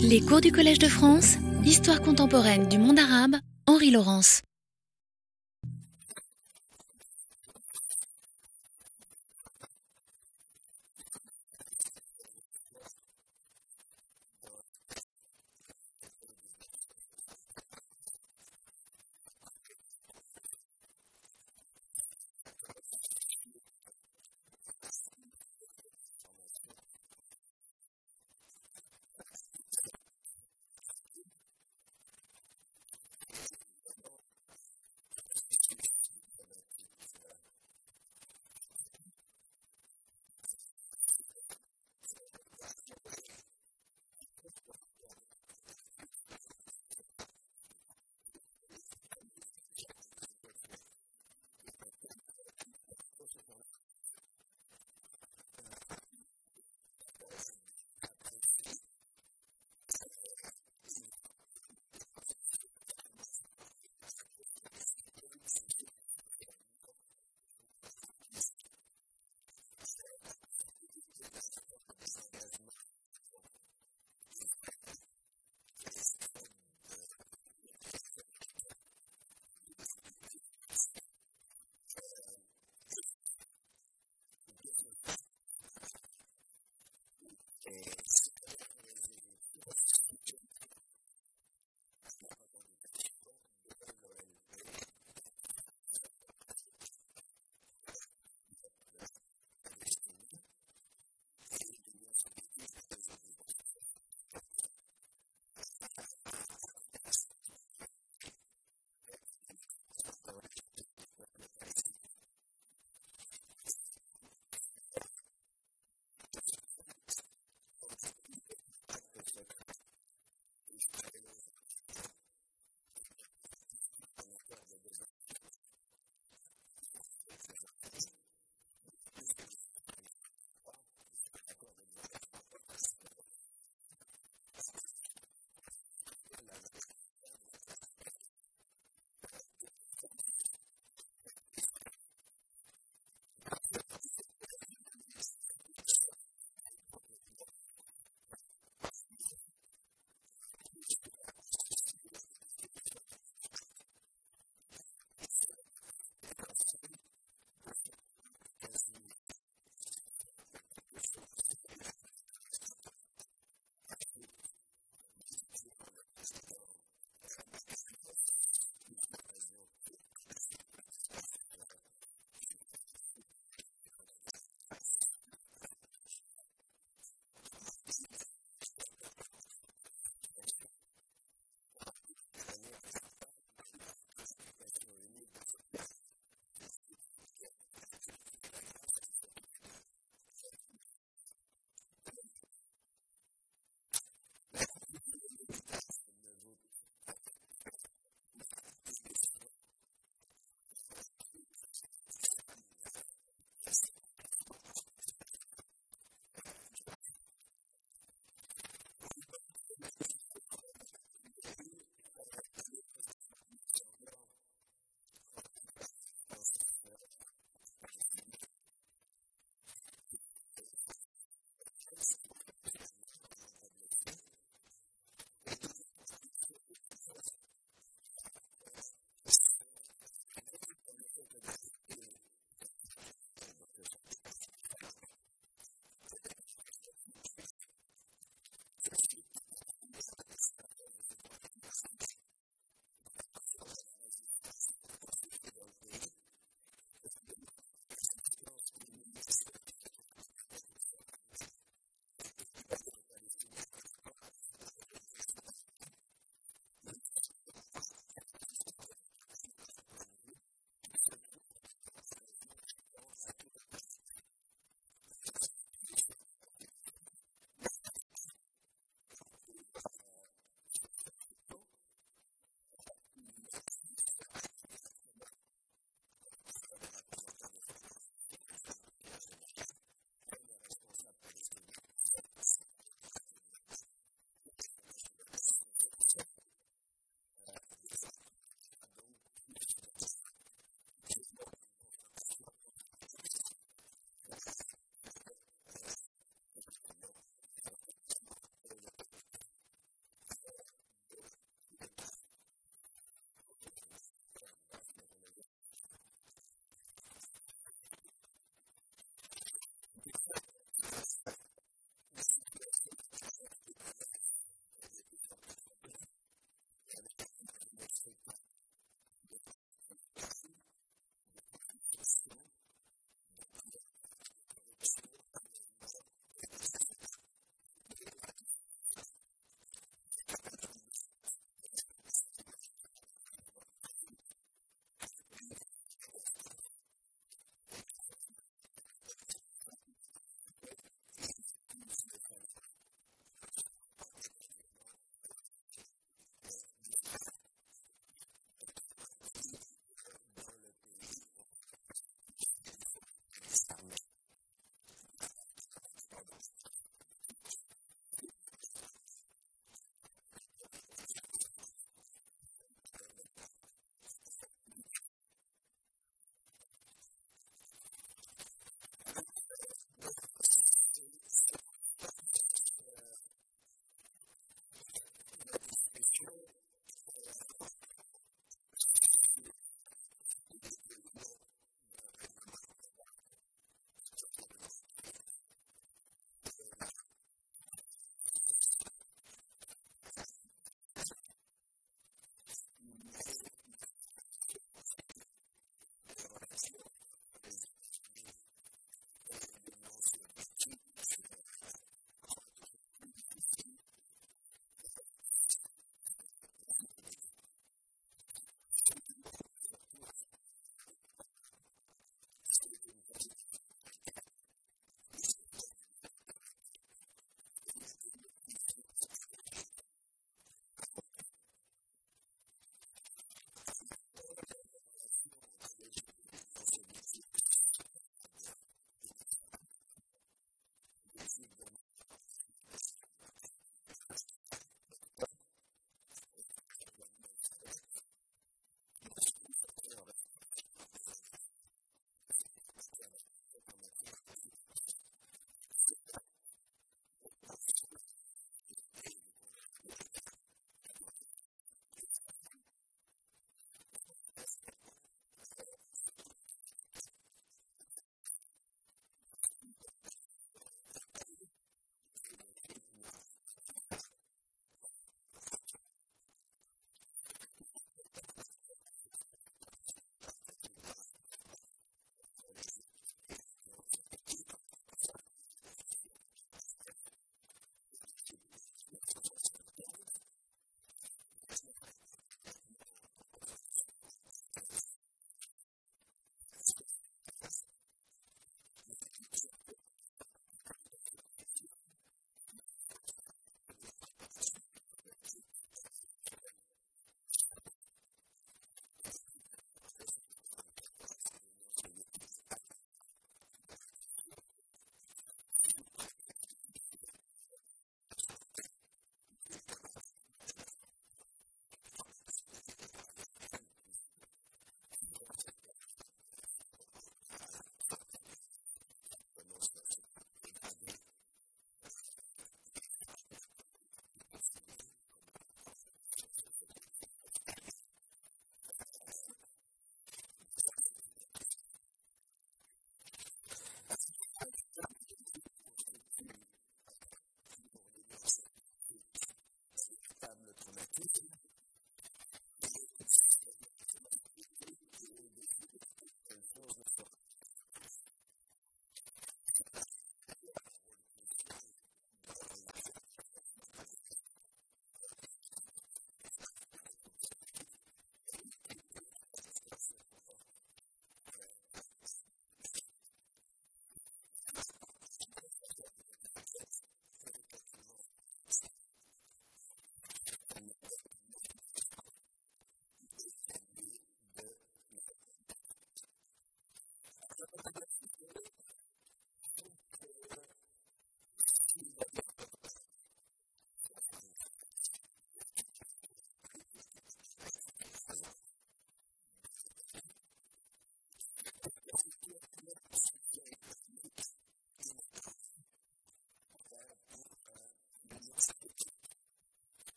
Les cours du Collège de France, Histoire contemporaine du monde arabe, Henri Laurence.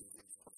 to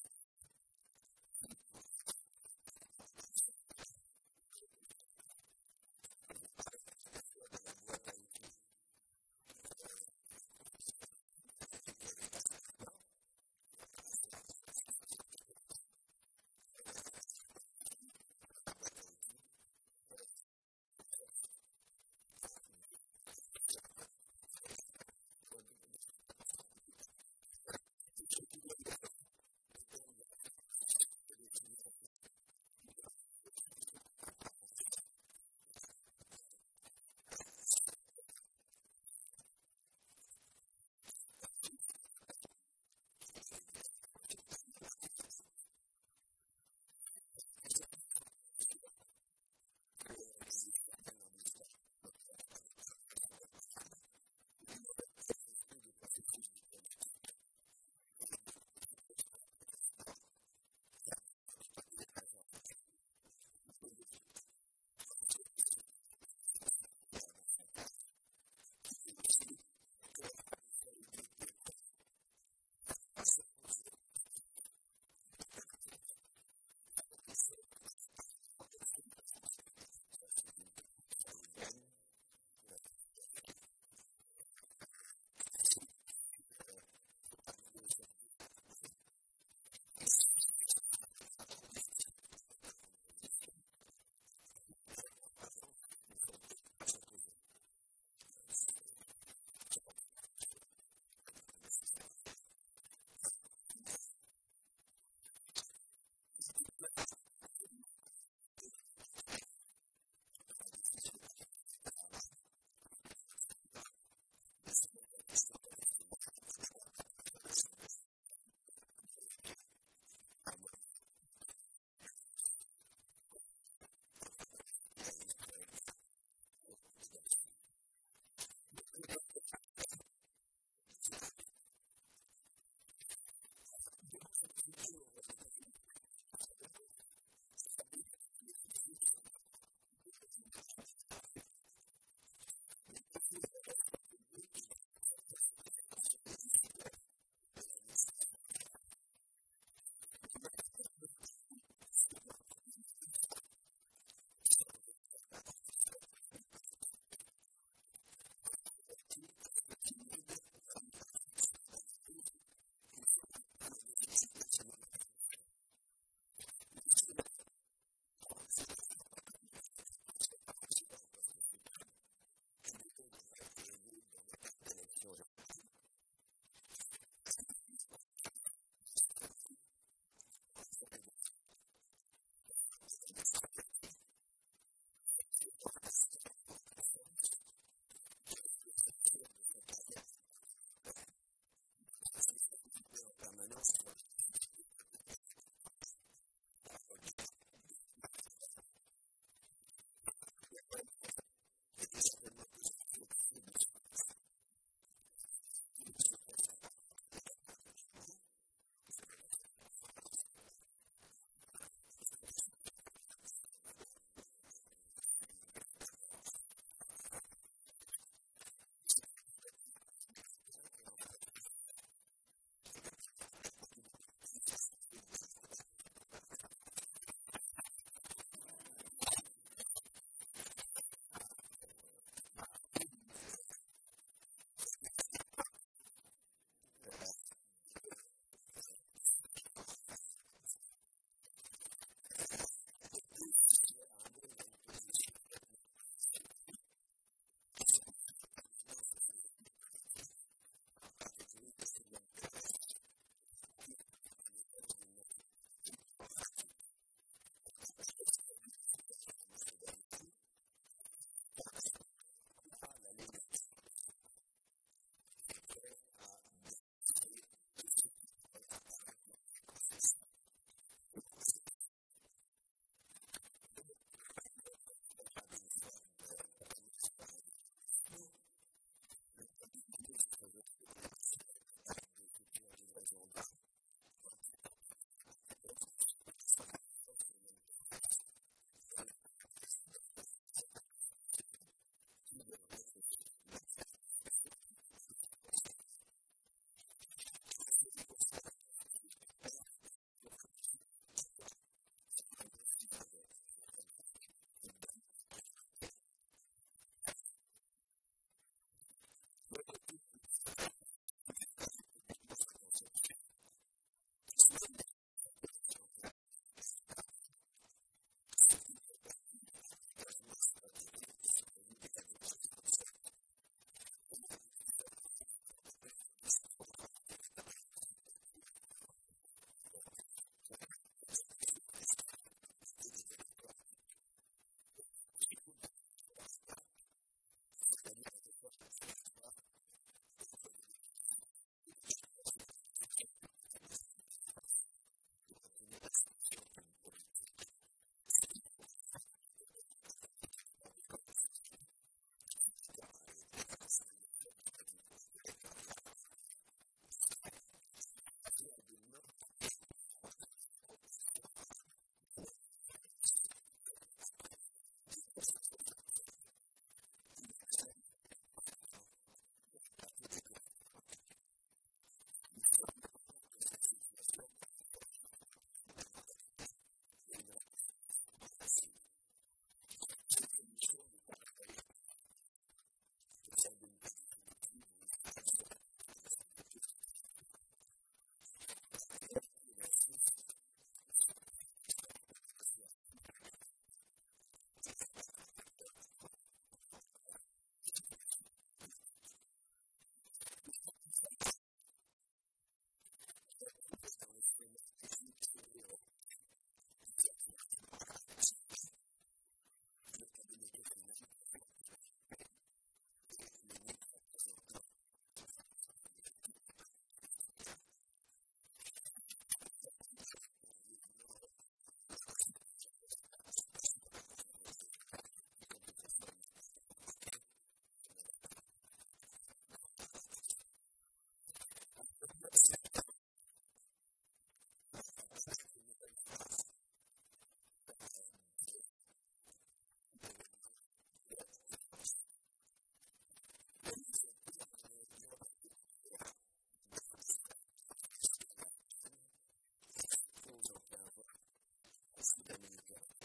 coming as well.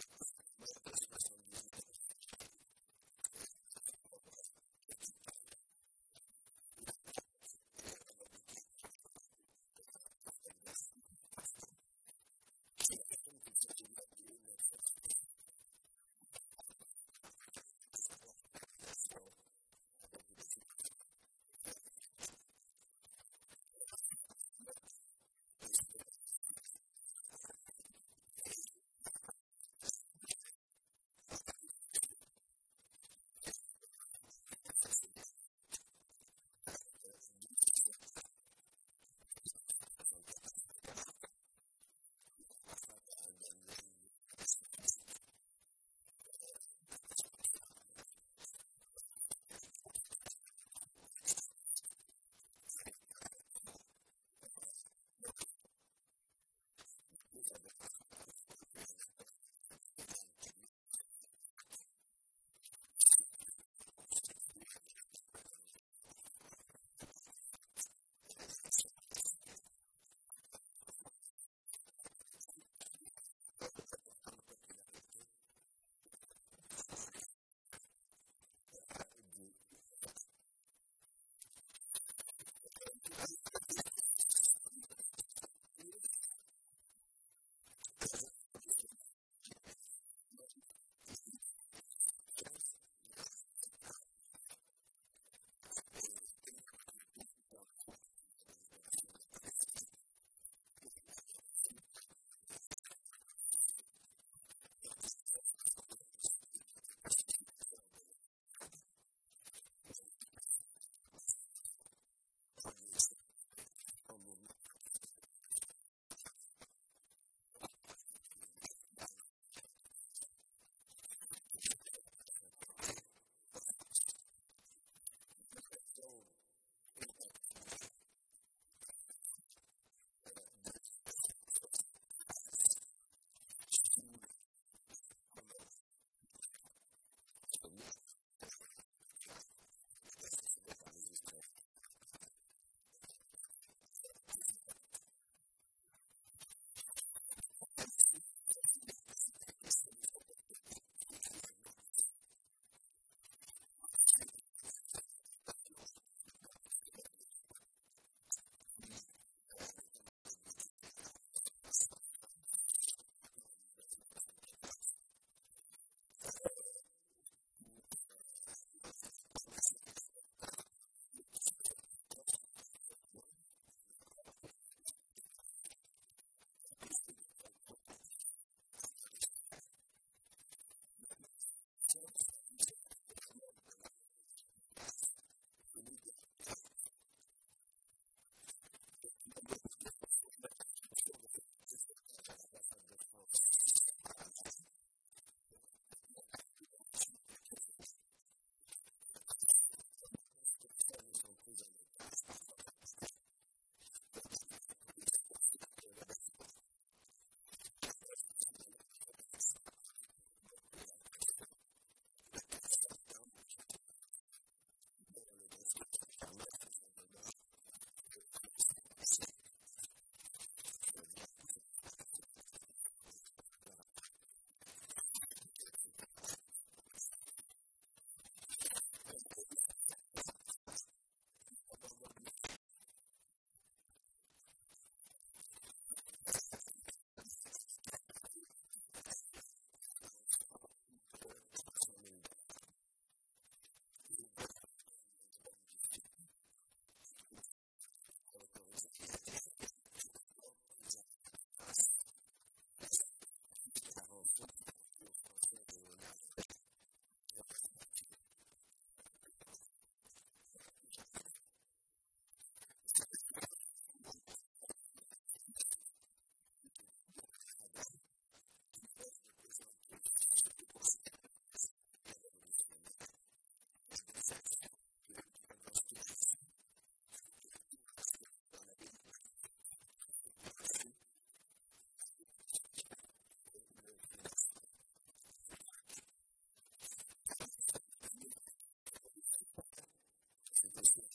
business.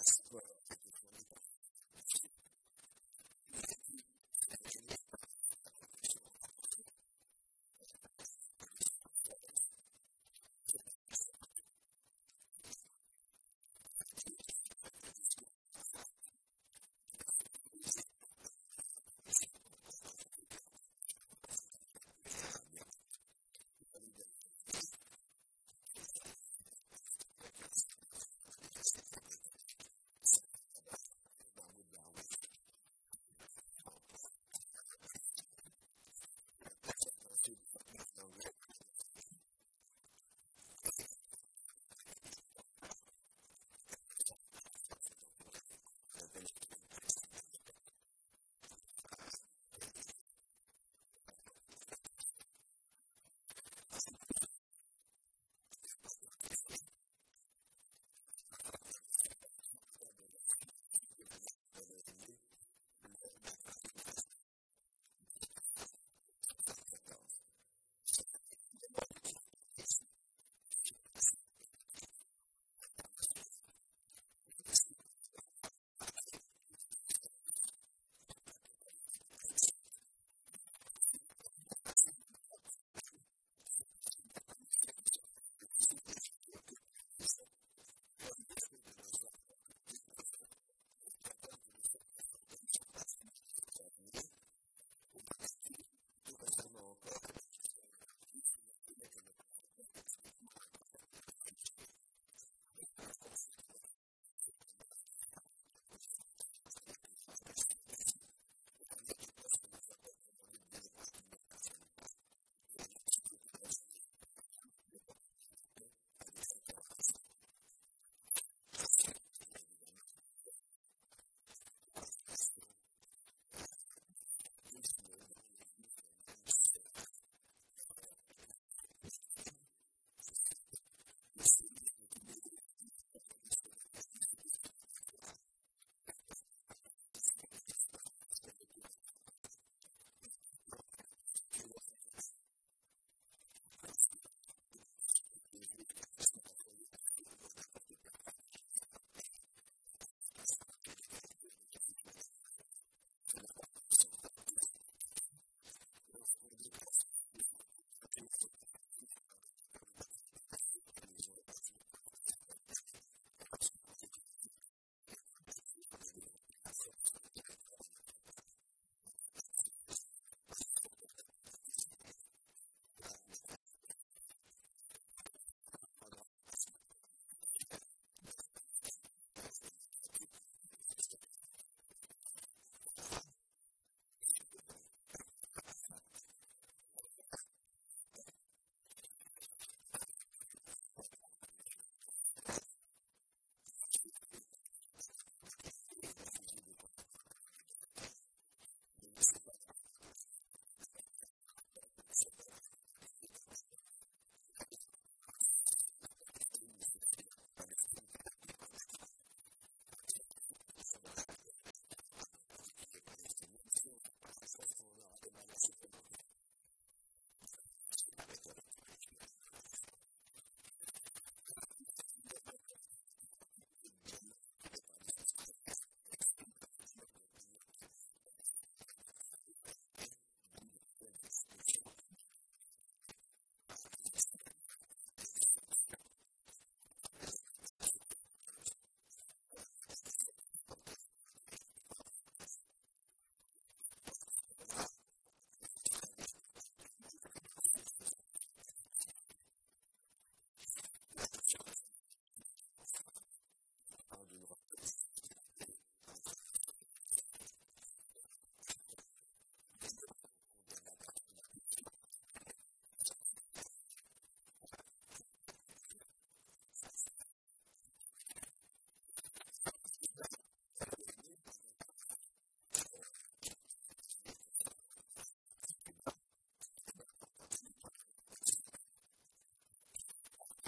prosper.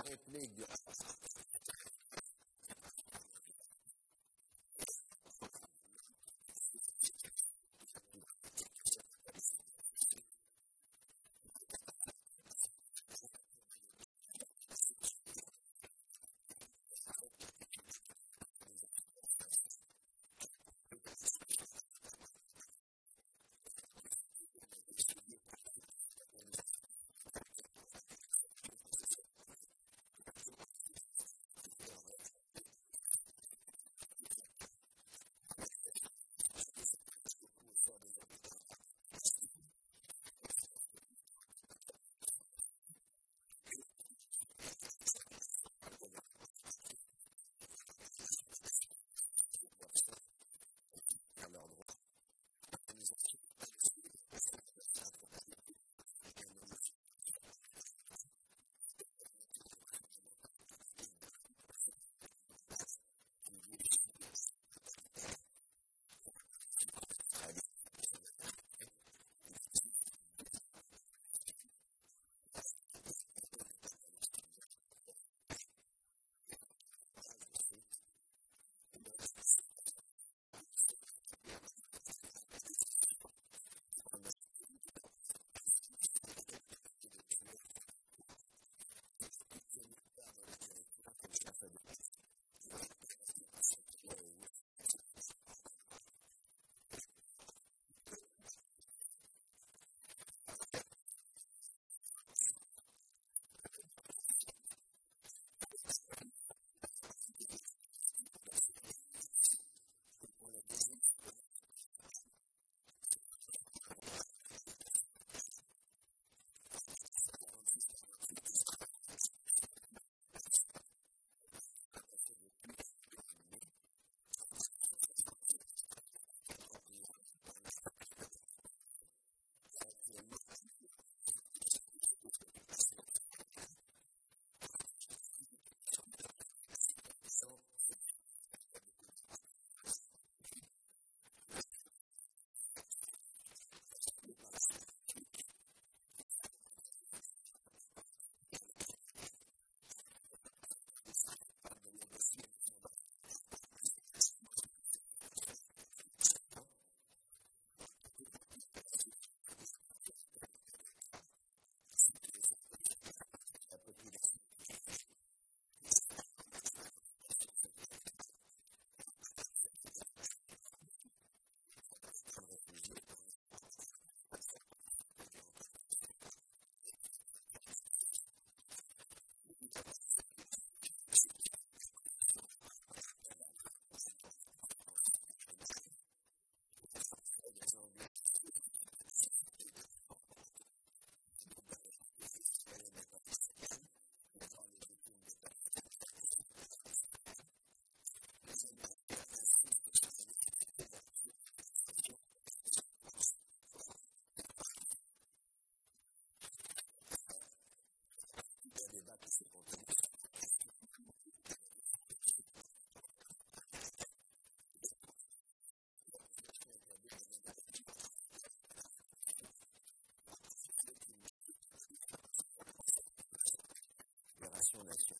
allt ligger nation.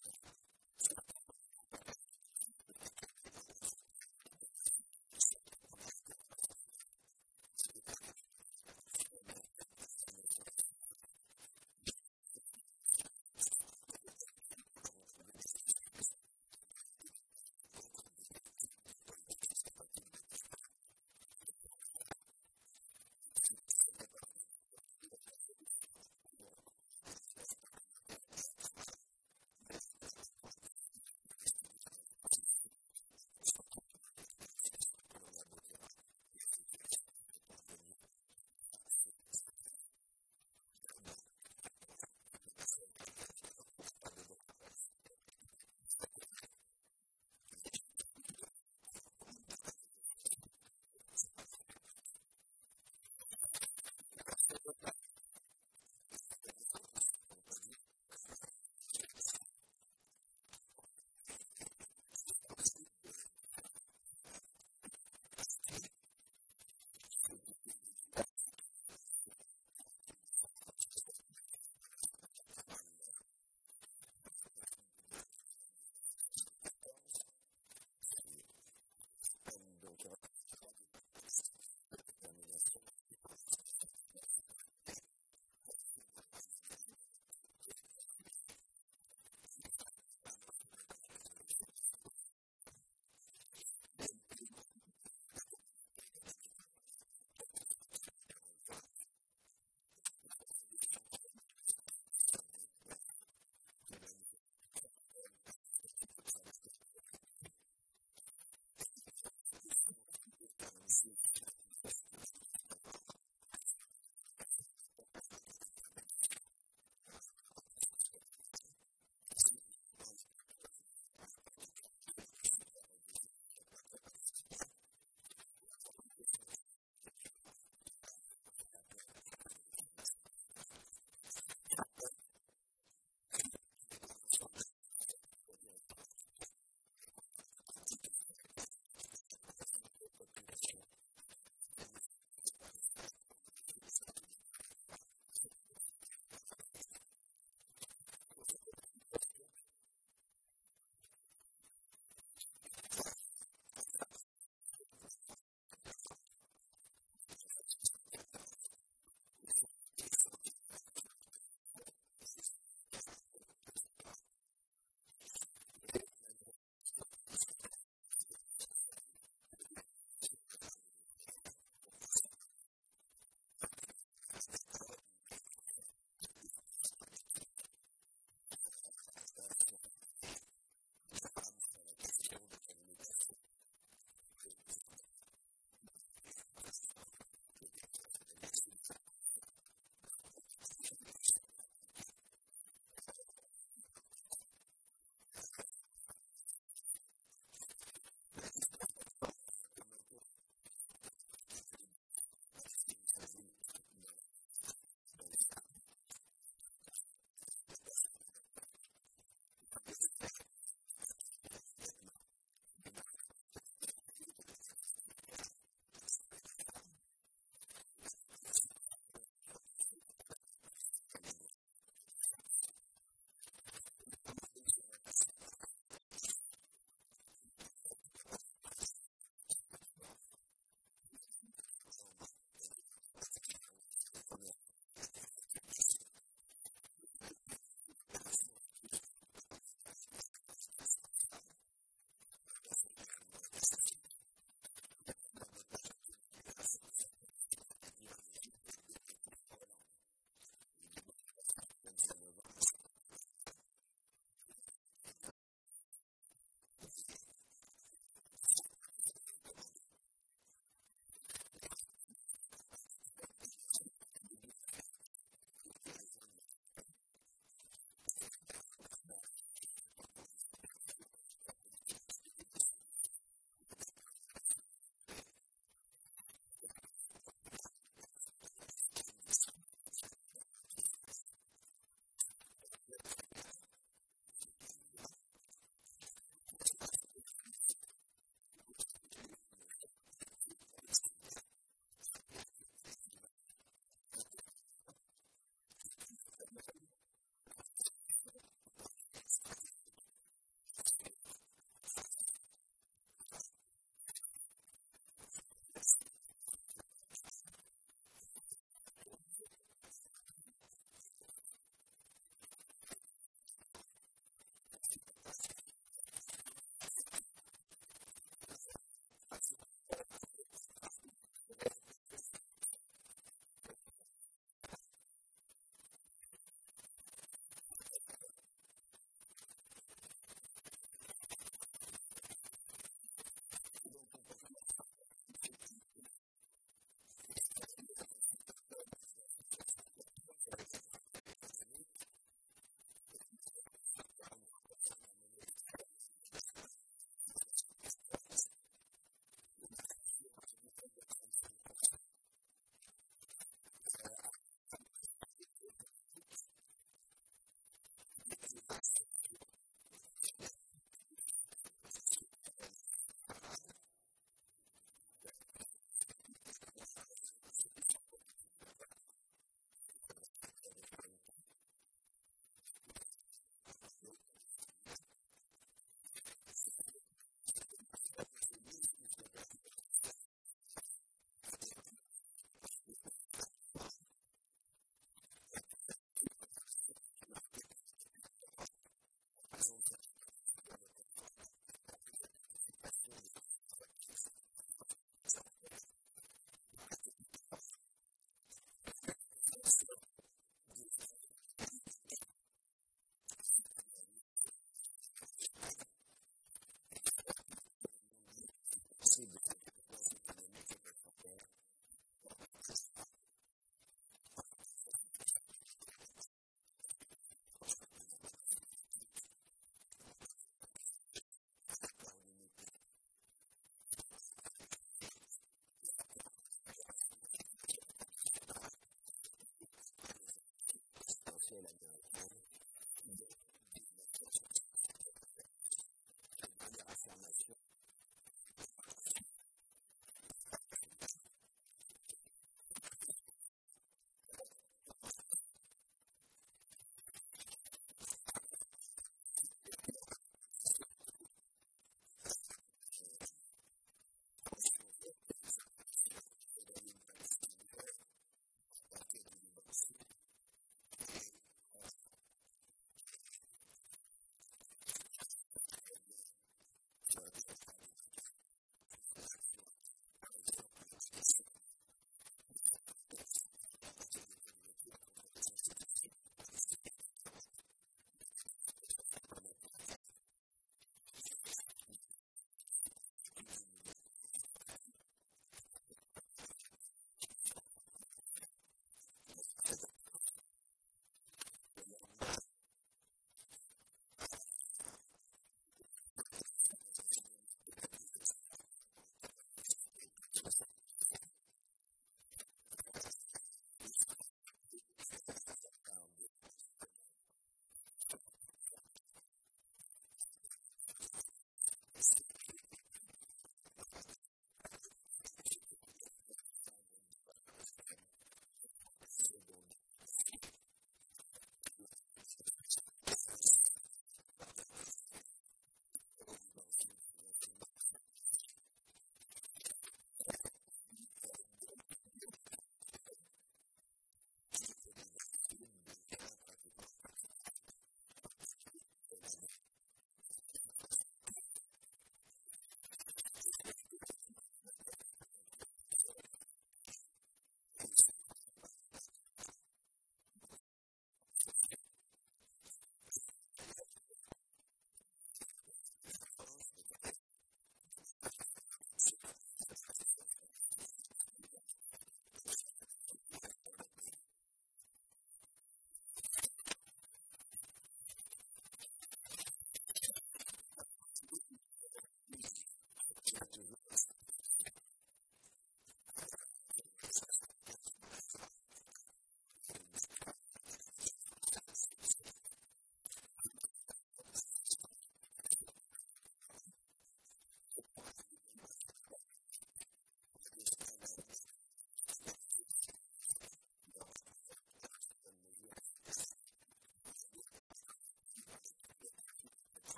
Amen. Uh,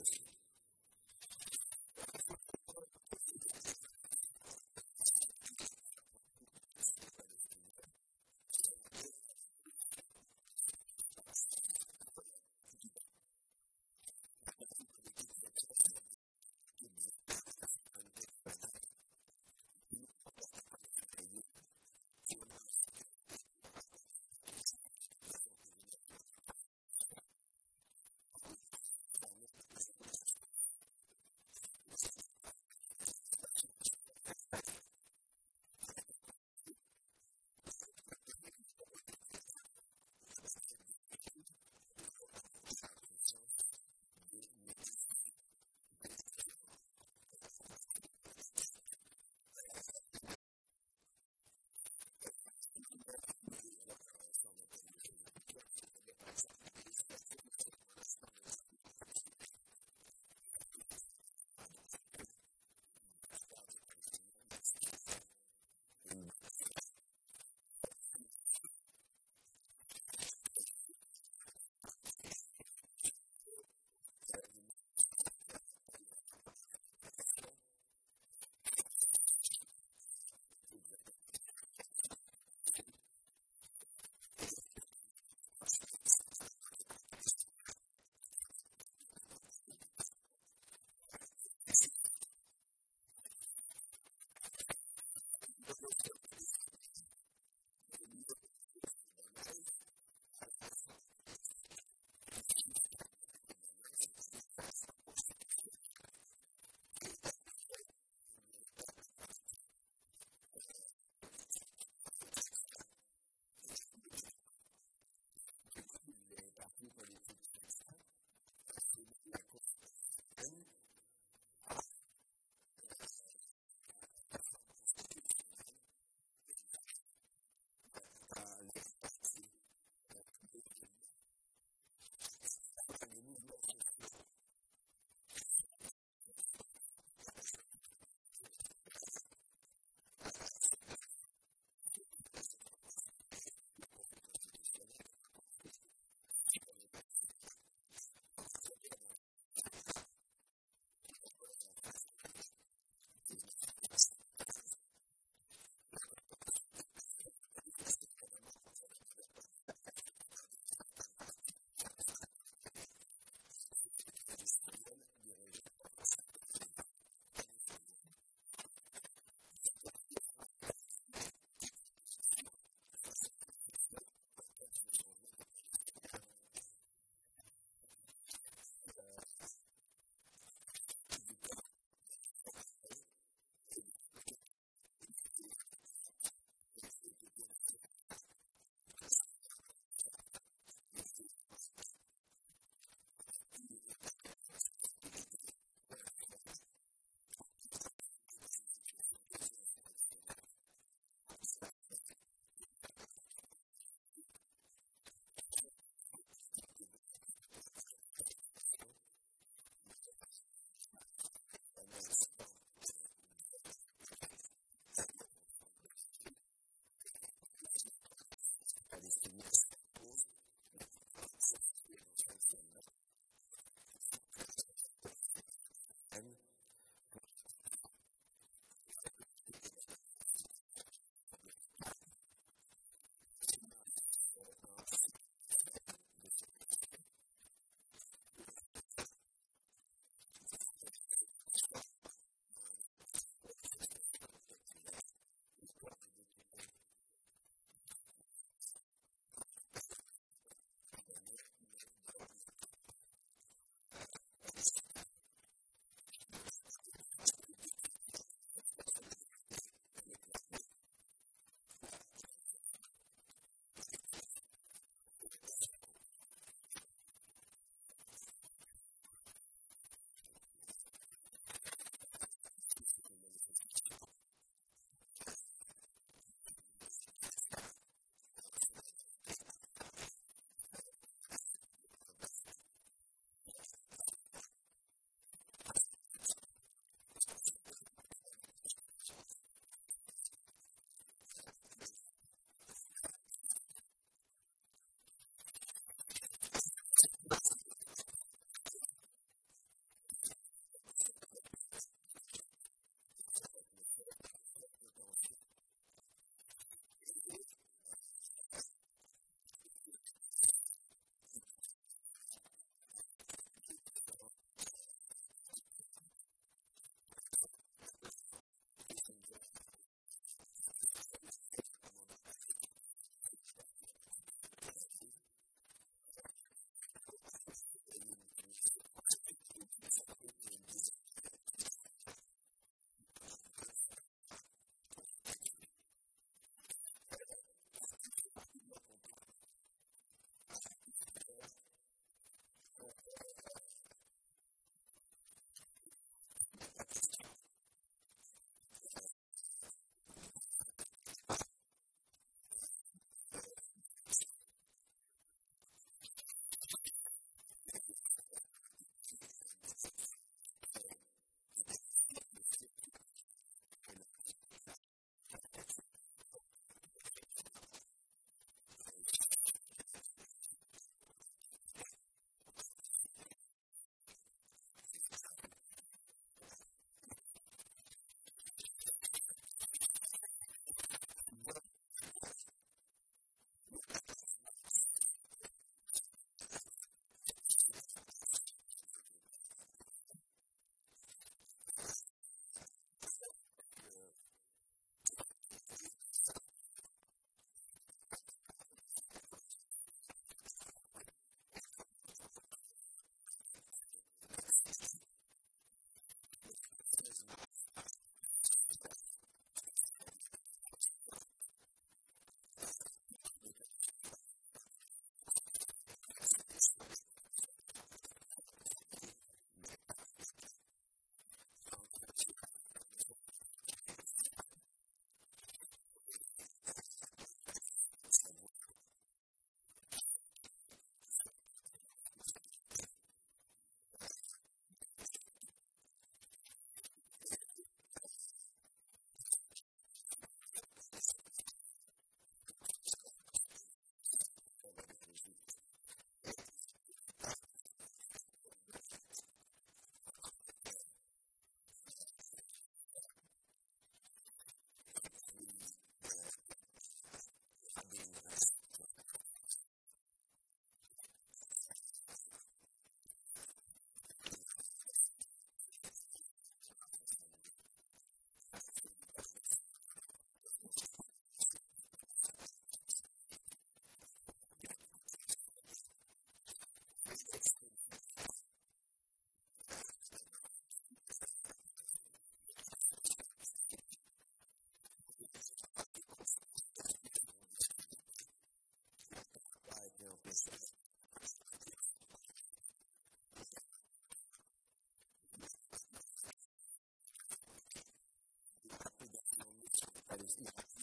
Jesus. business. That is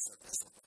That's a, that's a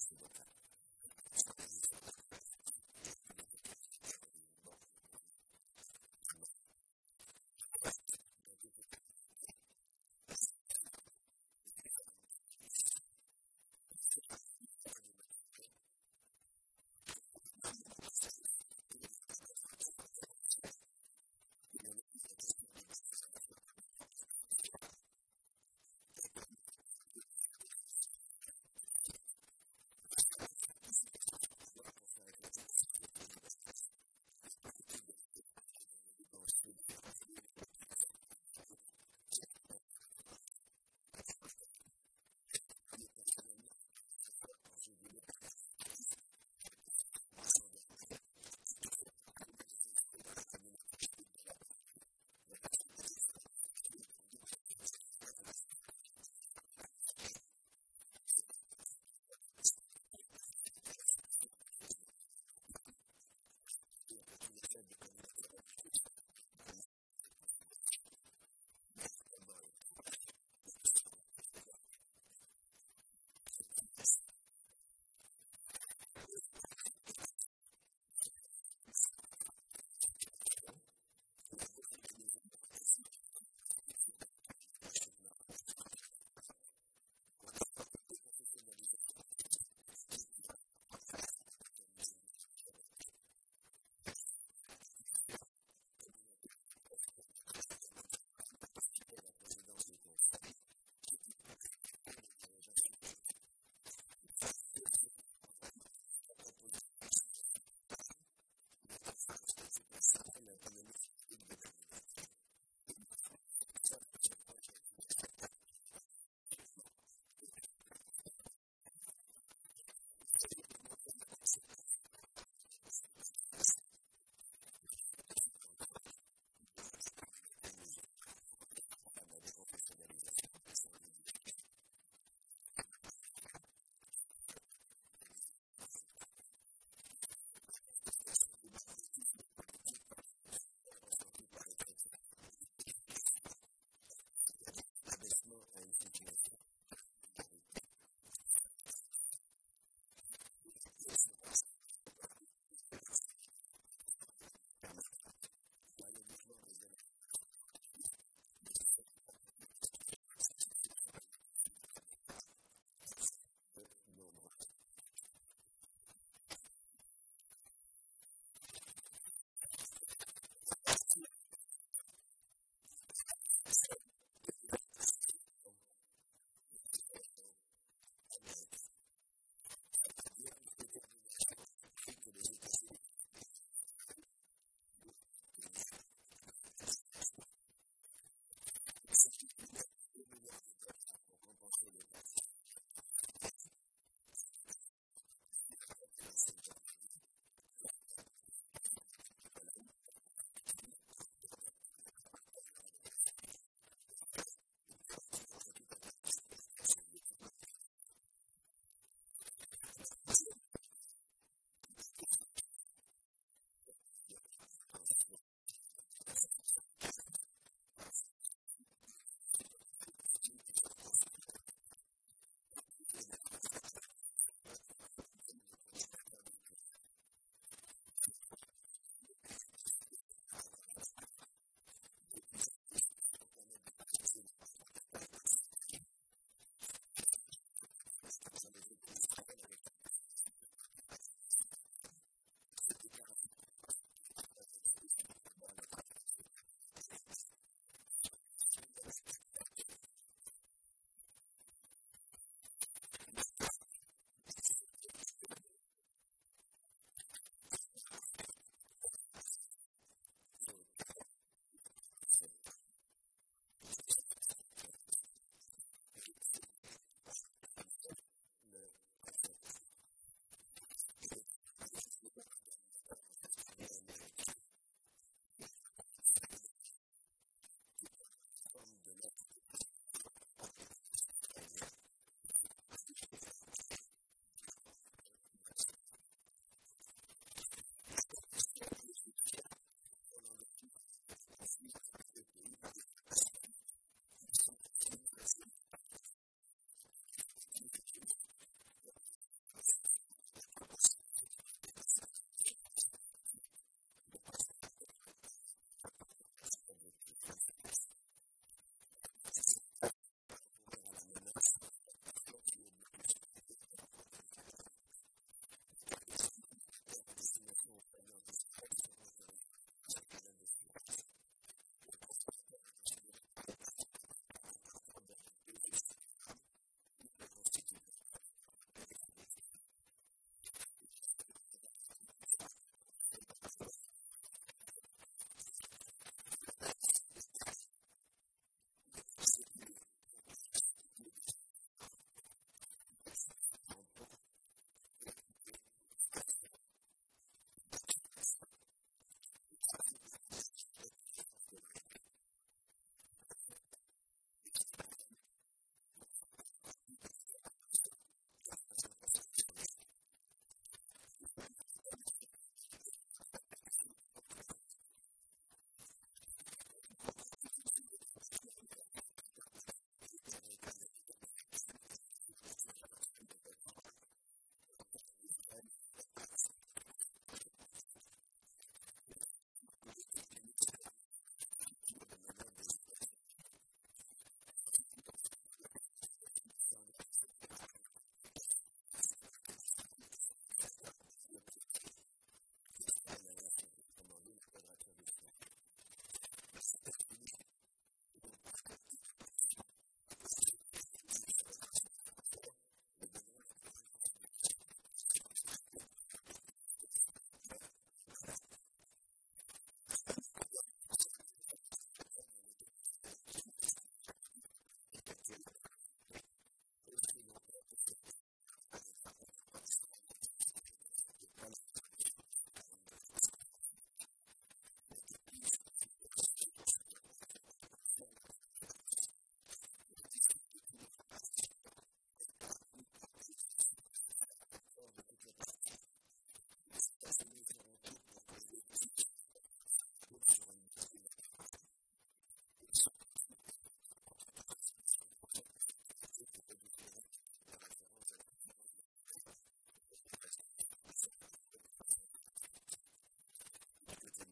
possible.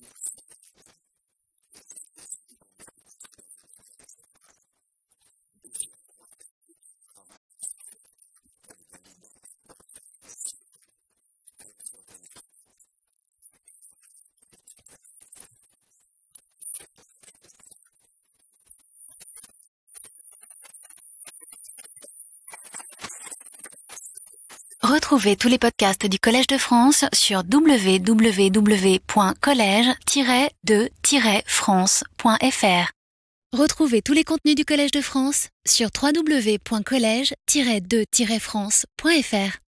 Thank you. Retrouvez tous les podcasts du Collège de France sur www.collège-de-france.fr. Retrouvez tous les contenus du Collège de France sur www.colège-2-france.fr.